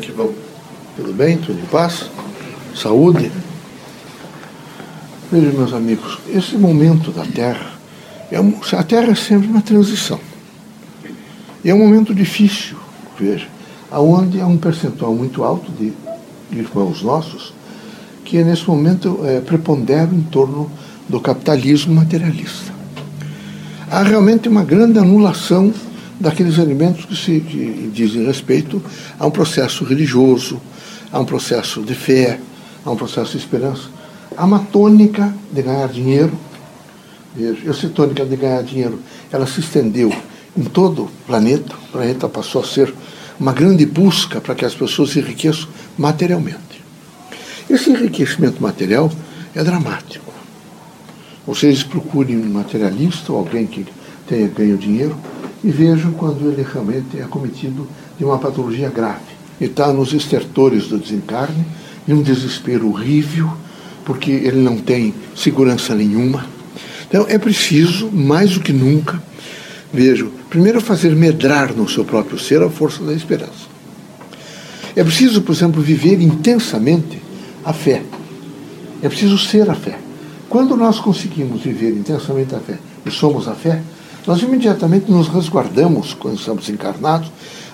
é que vão? Tudo bem? Tudo em paz? Saúde? Vejam, meus amigos, esse momento da Terra, é um, a Terra é sempre uma transição. E é um momento difícil, veja, aonde há um percentual muito alto de irmãos nossos que nesse momento é, preponderam em torno do capitalismo materialista. Há realmente uma grande anulação daqueles elementos que, se, que dizem respeito a um processo religioso, a um processo de fé, a um processo de esperança. Há uma tônica de ganhar dinheiro. Veja, essa tônica de ganhar dinheiro, ela se estendeu em todo o planeta. O planeta passou a ser uma grande busca para que as pessoas se enriqueçam materialmente. Esse enriquecimento material é dramático. Vocês procurem um materialista ou alguém que tenha ganho dinheiro e vejam quando ele realmente é cometido de uma patologia grave. E está nos estertores do desencarne, em um desespero horrível, porque ele não tem segurança nenhuma. Então é preciso, mais do que nunca, vejo, primeiro fazer medrar no seu próprio ser a força da esperança. É preciso, por exemplo, viver intensamente a fé. É preciso ser a fé. Quando nós conseguimos viver intensamente a fé e somos a fé, nós imediatamente nos resguardamos, quando estamos encarnados,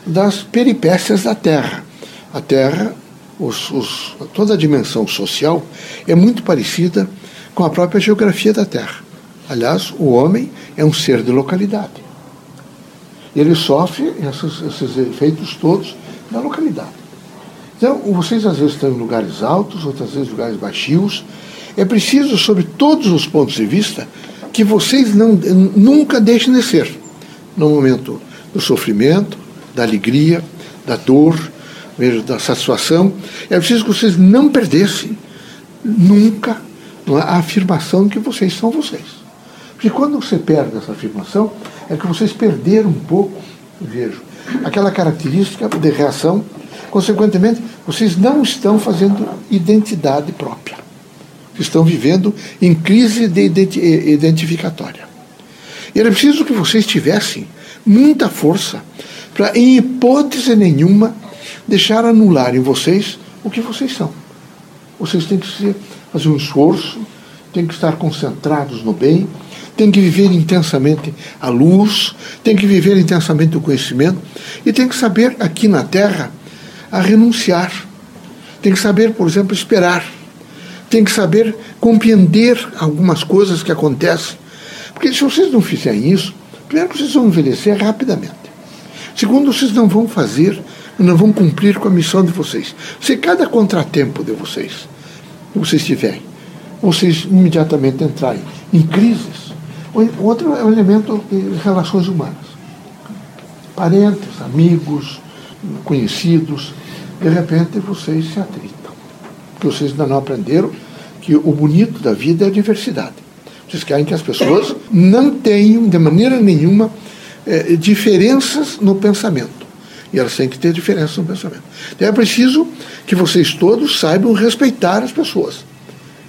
das peripécias da Terra. A Terra, os, os, toda a dimensão social é muito parecida com a própria geografia da Terra. Aliás, o homem é um ser de localidade. Ele sofre esses, esses efeitos todos da localidade. Então, vocês às vezes estão em lugares altos, outras vezes lugares baixos. É preciso, sobre todos os pontos de vista, que vocês não, nunca deixem de ser no momento do sofrimento, da alegria, da dor, da satisfação. É preciso que vocês não perdessem nunca a afirmação de que vocês são vocês. Porque quando você perde essa afirmação, é que vocês perderam um pouco, vejo, aquela característica de reação. Consequentemente, vocês não estão fazendo identidade própria estão vivendo em crise de identificatória. E era preciso que vocês tivessem muita força para, em hipótese nenhuma, deixar anular em vocês o que vocês são. Vocês têm que fazer um esforço, têm que estar concentrados no bem, têm que viver intensamente a luz, têm que viver intensamente o conhecimento e têm que saber, aqui na Terra, a renunciar. Tem que saber, por exemplo, esperar tem que saber compreender algumas coisas que acontecem. Porque se vocês não fizerem isso, primeiro vocês vão envelhecer rapidamente. Segundo, vocês não vão fazer, não vão cumprir com a missão de vocês. Se cada contratempo de vocês, vocês tiverem, vocês imediatamente entrarem em crises, outro é o elemento de relações humanas. Parentes, amigos, conhecidos, de repente vocês se atritam que vocês ainda não aprenderam que o bonito da vida é a diversidade. Vocês querem que as pessoas não tenham, de maneira nenhuma, é, diferenças no pensamento. E elas têm que ter diferenças no pensamento. Então é preciso que vocês todos saibam respeitar as pessoas,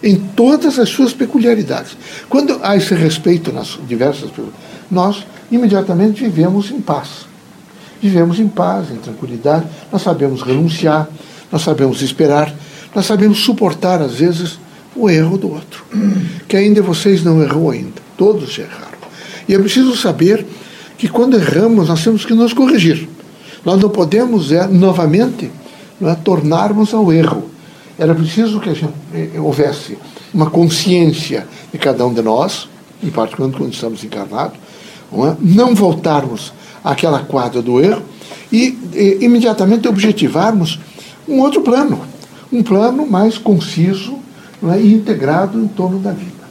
em todas as suas peculiaridades. Quando há esse respeito nas diversas pessoas, nós imediatamente vivemos em paz. Vivemos em paz, em tranquilidade, nós sabemos renunciar, nós sabemos esperar, nós sabemos suportar, às vezes, o erro do outro. Que ainda vocês não errou ainda. Todos erraram. E é preciso saber que quando erramos, nós temos que nos corrigir. Nós não podemos, é, novamente, é, tornarmos ao erro. Era preciso que gente, eh, houvesse uma consciência de cada um de nós, em particular quando estamos encarnados, não, é? não voltarmos àquela quadra do erro e, e imediatamente objetivarmos um outro plano um plano mais conciso é, e integrado em torno da vida.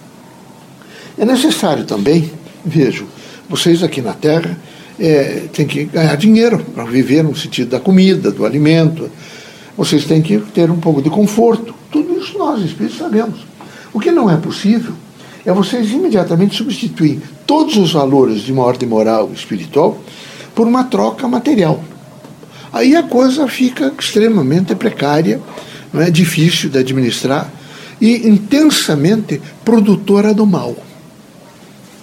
É necessário também, vejo, vocês aqui na Terra é, têm que ganhar dinheiro para viver no sentido da comida, do alimento. Vocês têm que ter um pouco de conforto. Tudo isso nós, espíritos, sabemos. O que não é possível é vocês imediatamente substituir todos os valores de uma ordem moral espiritual por uma troca material. Aí a coisa fica extremamente precária não é difícil de administrar e intensamente produtora do mal.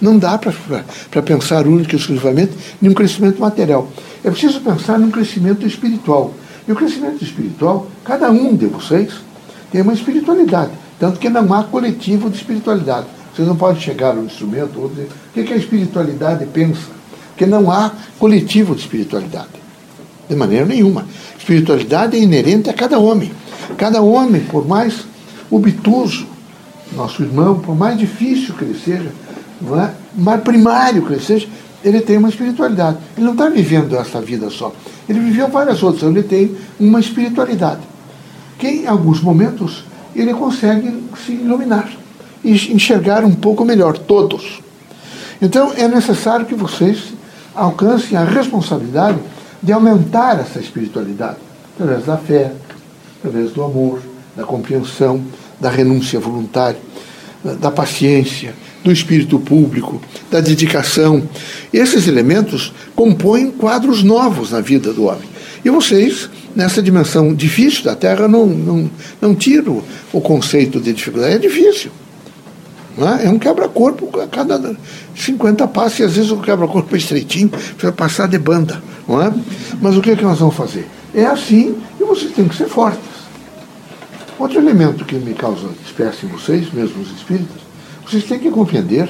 Não dá para pensar único e exclusivamente em um crescimento material. É preciso pensar num crescimento espiritual, E o crescimento espiritual, cada um de vocês tem uma espiritualidade. Tanto que não há coletivo de espiritualidade. Vocês não podem chegar no instrumento ou dizer o que a espiritualidade pensa. Porque não há coletivo de espiritualidade. De maneira nenhuma. Espiritualidade é inerente a cada homem. Cada homem, por mais obtuso, nosso irmão, por mais difícil que ele seja, não é? mais primário que ele seja, ele tem uma espiritualidade. Ele não está vivendo essa vida só. Ele viveu várias outras, ele tem uma espiritualidade. Que em alguns momentos ele consegue se iluminar e enxergar um pouco melhor, todos. Então é necessário que vocês alcancem a responsabilidade de aumentar essa espiritualidade, através da fé, através do amor, da compreensão, da renúncia voluntária, da paciência, do espírito público, da dedicação. Esses elementos compõem quadros novos na vida do homem. E vocês, nessa dimensão difícil da Terra, não, não, não tiram o conceito de dificuldade. É difícil. É? é um quebra-corpo a cada 50 passos, e às vezes o quebra-corpo é estreitinho, precisa passar de banda. Não é? Mas o que, é que nós vamos fazer? É assim e vocês têm que ser fortes. Outro elemento que me causa espécie em vocês, mesmo os espíritas, vocês têm que compreender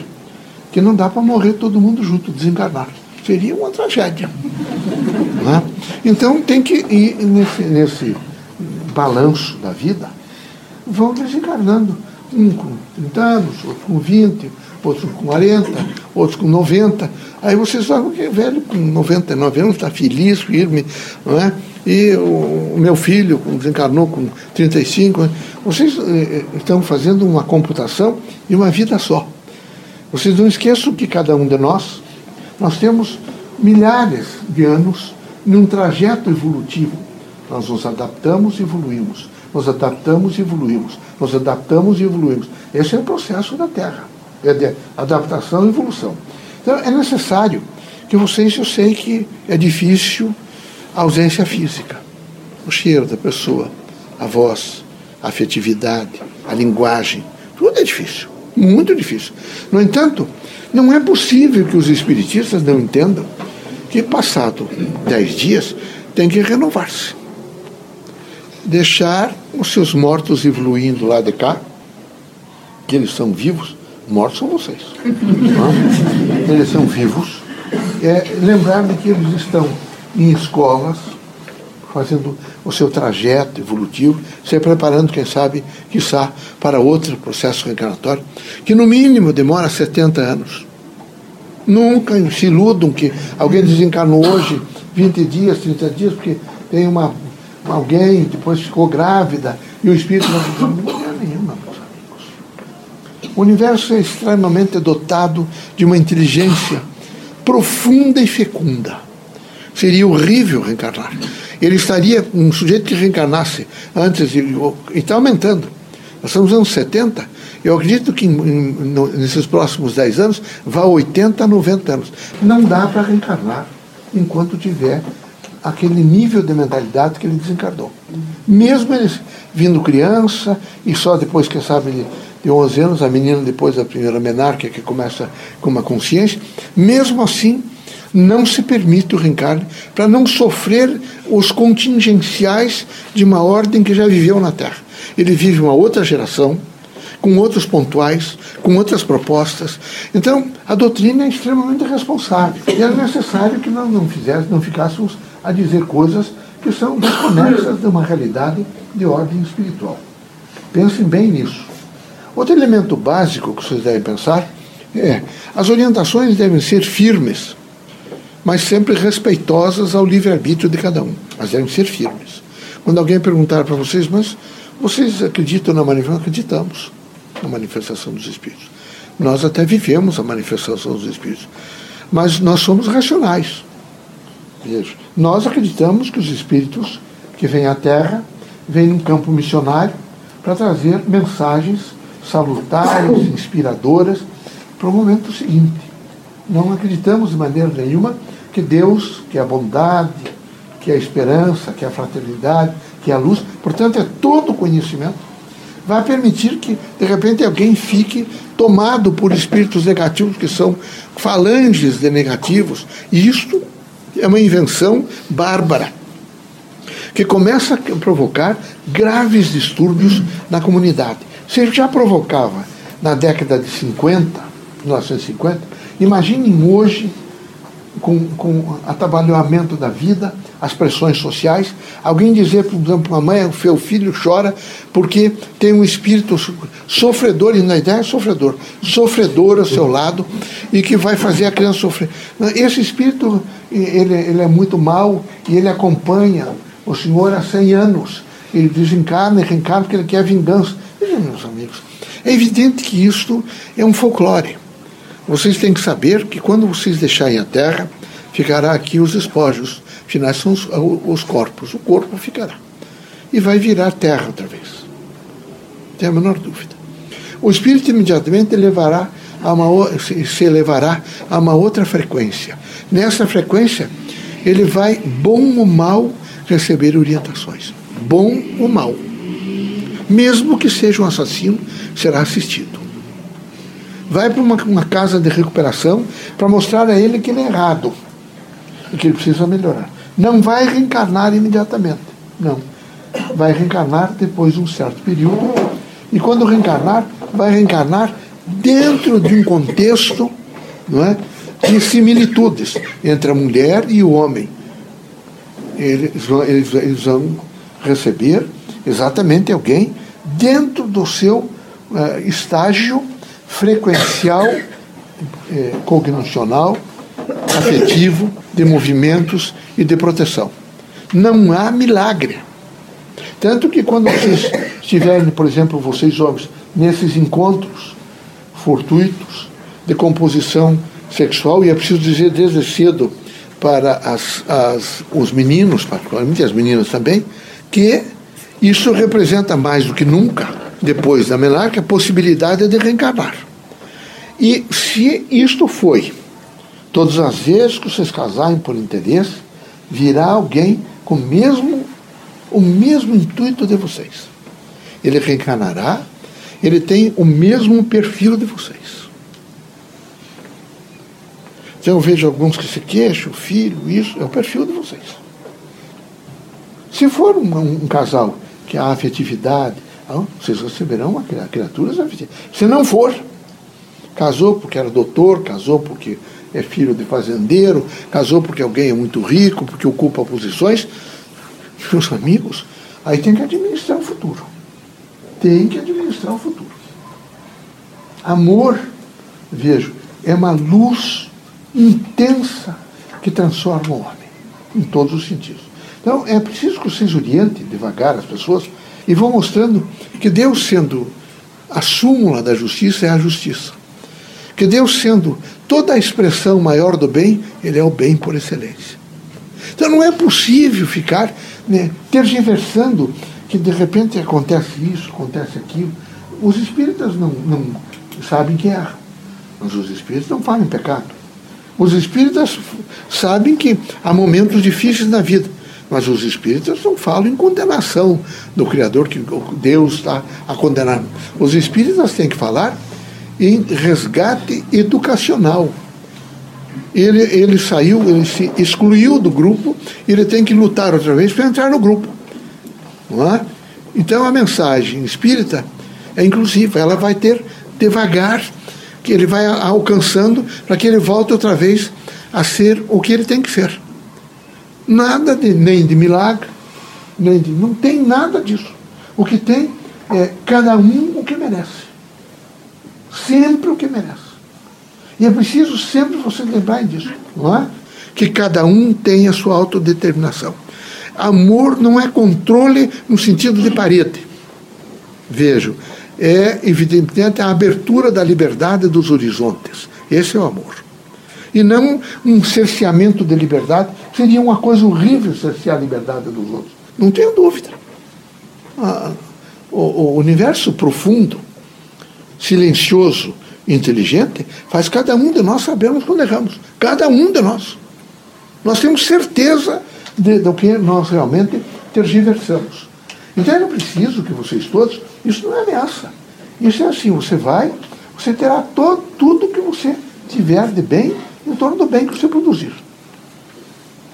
que não dá para morrer todo mundo junto, desencarnar. Seria uma tragédia. É? Então tem que ir nesse, nesse balanço da vida, vão desencarnando. Um com 30 anos, outro com 20, outros com 40, outros com 90. Aí vocês falam que velho com 99 anos está feliz, firme, não é? E o, meu filho desencarnou com 35. Né? Vocês eh, estão fazendo uma computação de uma vida só. Vocês não esqueçam que cada um de nós, nós temos milhares de anos num trajeto evolutivo. Nós nos adaptamos e evoluímos. Nos adaptamos e evoluímos. Nos adaptamos e evoluímos. Esse é o processo da Terra. É de adaptação e evolução. Então é necessário que vocês, eu sei que é difícil a ausência física, o cheiro da pessoa, a voz, a afetividade, a linguagem, tudo é difícil, muito difícil. No entanto, não é possível que os espiritistas não entendam que, passado dez dias, tem que renovar-se. Deixar os seus mortos evoluindo lá de cá, que eles são vivos, mortos são vocês. eles são vivos. É, lembrar de que eles estão em escolas, fazendo o seu trajeto evolutivo, se preparando, quem sabe, quiçá, para outro processo reencarnatório, que no mínimo demora 70 anos. Nunca se iludam que alguém desencarnou hoje 20 dias, 30 dias, porque tem uma, alguém, depois ficou grávida, e o espírito não tem nenhuma, meus amigos. O universo é extremamente dotado de uma inteligência profunda e fecunda Seria horrível reencarnar. Ele estaria, um sujeito que reencarnasse antes, e está aumentando. Nós estamos nos anos 70, eu acredito que nesses próximos 10 anos vá a 80, 90 anos. Não dá para reencarnar enquanto tiver aquele nível de mentalidade que ele desencarnou. Mesmo ele vindo criança e só depois, quem sabe, de, de 11 anos, a menina depois da primeira menarca que começa com uma consciência, mesmo assim não se permite o reencarne para não sofrer os contingenciais de uma ordem que já viveu na Terra. Ele vive uma outra geração, com outros pontuais, com outras propostas. Então, a doutrina é extremamente responsável. E era necessário que nós não fizéssemos, não ficássemos a dizer coisas que são desconexas de uma realidade de ordem espiritual. Pensem bem nisso. Outro elemento básico que vocês devem pensar é as orientações devem ser firmes mas sempre respeitosas ao livre-arbítrio de cada um. Mas devem ser firmes. Quando alguém perguntar para vocês, mas vocês acreditam na manifestação? Acreditamos na manifestação dos Espíritos. Nós até vivemos a manifestação dos Espíritos. Mas nós somos racionais. Veja, nós acreditamos que os Espíritos que vêm à Terra vêm num campo missionário para trazer mensagens salutares, inspiradoras para o momento seguinte. Não acreditamos de maneira nenhuma que Deus, que é a bondade, que é a esperança, que é a fraternidade, que é a luz, portanto é todo o conhecimento, vai permitir que, de repente, alguém fique tomado por espíritos negativos, que são falanges de negativos. E isto é uma invenção bárbara, que começa a provocar graves distúrbios na comunidade. Se já provocava na década de 50, 1950, imaginem hoje com, com atabalhamento da vida, as pressões sociais. Alguém dizer, por exemplo, uma mãe, o seu filho chora porque tem um espírito sofredor, e na ideia é sofredor, sofredor ao seu lado e que vai fazer a criança sofrer. Esse espírito, ele, ele é muito mau e ele acompanha o Senhor há 100 anos. Ele desencarna e reencarna porque ele quer vingança. Meus amigos, é evidente que isto é um folclore. Vocês têm que saber que quando vocês deixarem a terra, ficará aqui os espojos. Afinal, são os, os corpos. O corpo ficará. E vai virar terra outra vez. Não tem a menor dúvida. O espírito imediatamente levará a uma, se elevará a uma outra frequência. Nessa frequência, ele vai, bom ou mal, receber orientações. Bom ou mal. Mesmo que seja um assassino, será assistido vai para uma, uma casa de recuperação para mostrar a ele que ele é errado e que ele precisa melhorar. Não vai reencarnar imediatamente. Não. Vai reencarnar depois de um certo período. E quando reencarnar, vai reencarnar dentro de um contexto não é, de similitudes entre a mulher e o homem. Eles, eles, eles vão receber exatamente alguém dentro do seu uh, estágio frequencial, cognicional, afetivo, de movimentos e de proteção. Não há milagre. Tanto que quando vocês estiverem, por exemplo, vocês homens, nesses encontros fortuitos de composição sexual, e é preciso dizer desde cedo para as, as, os meninos, particularmente as meninas também, que isso representa mais do que nunca depois da menarca, a possibilidade de reencarnar. E se isto foi, todas as vezes que vocês casarem por interesse, virá alguém com o mesmo, o mesmo intuito de vocês. Ele reencarnará, ele tem o mesmo perfil de vocês. Então eu vejo alguns que se queixam, filho, isso, é o perfil de vocês. Se for um, um casal que há afetividade, vocês receberão uma criaturas Se não for, casou porque era doutor, casou porque é filho de fazendeiro, casou porque alguém é muito rico, porque ocupa posições, meus amigos, aí tem que administrar o futuro. Tem que administrar o futuro. Amor, vejo, é uma luz intensa que transforma o homem, em todos os sentidos. Então, é preciso que vocês orientem devagar as pessoas e vão mostrando que Deus, sendo a súmula da justiça, é a justiça. Que Deus, sendo toda a expressão maior do bem, Ele é o bem por excelência. Então não é possível ficar né, tergiversando que de repente acontece isso, acontece aquilo. Os espíritas não, não sabem que erram, mas os espíritas não falam em pecado. Os espíritas sabem que há momentos difíceis na vida. Mas os espíritas não falam em condenação do Criador, que Deus está a condenar. Os espíritas têm que falar em resgate educacional. Ele, ele saiu, ele se excluiu do grupo, ele tem que lutar outra vez para entrar no grupo. Não é? Então a mensagem espírita é inclusiva, ela vai ter devagar, que ele vai alcançando para que ele volte outra vez a ser o que ele tem que ser. Nada de, nem de milagre, nem de. Não tem nada disso. O que tem é cada um o que merece. Sempre o que merece. E é preciso sempre você lembrar disso, não é? Que cada um tem a sua autodeterminação. Amor não é controle no sentido de parede. Vejo, é evidentemente a abertura da liberdade dos horizontes. Esse é o amor e não um cerceamento de liberdade. Seria uma coisa horrível cercear a liberdade dos outros. Não tenho dúvida. Ah, o, o universo profundo, silencioso, inteligente, faz cada um de nós sabermos quando erramos. Cada um de nós. Nós temos certeza de, do que nós realmente tergiversamos. Então é preciso que vocês todos, isso não é ameaça. Isso é assim, você vai, você terá todo, tudo que você tiver de bem em torno do bem que você produzir.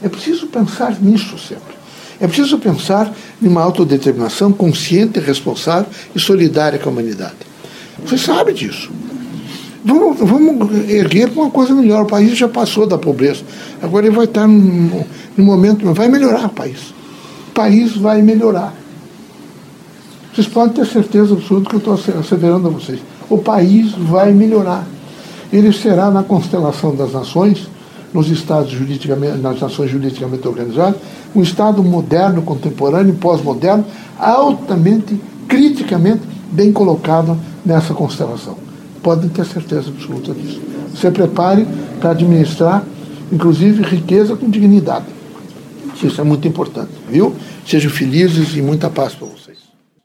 É preciso pensar nisso sempre. É preciso pensar numa autodeterminação consciente, responsável e solidária com a humanidade. Você sabe disso. Vamos, vamos erguer uma coisa melhor. O país já passou da pobreza. Agora ele vai estar num, num momento. Vai melhorar o país. O país vai melhorar. Vocês podem ter certeza absoluta que eu estou asseverando a vocês. O país vai melhorar. Ele será na constelação das nações, nos estados juridicamente, nas nações juridicamente organizadas, um Estado moderno, contemporâneo, pós-moderno, altamente, criticamente bem colocado nessa constelação. Podem ter certeza absoluta disso. Se prepare para administrar, inclusive, riqueza com dignidade. Isso é muito importante, viu? Sejam felizes e muita paz para vocês.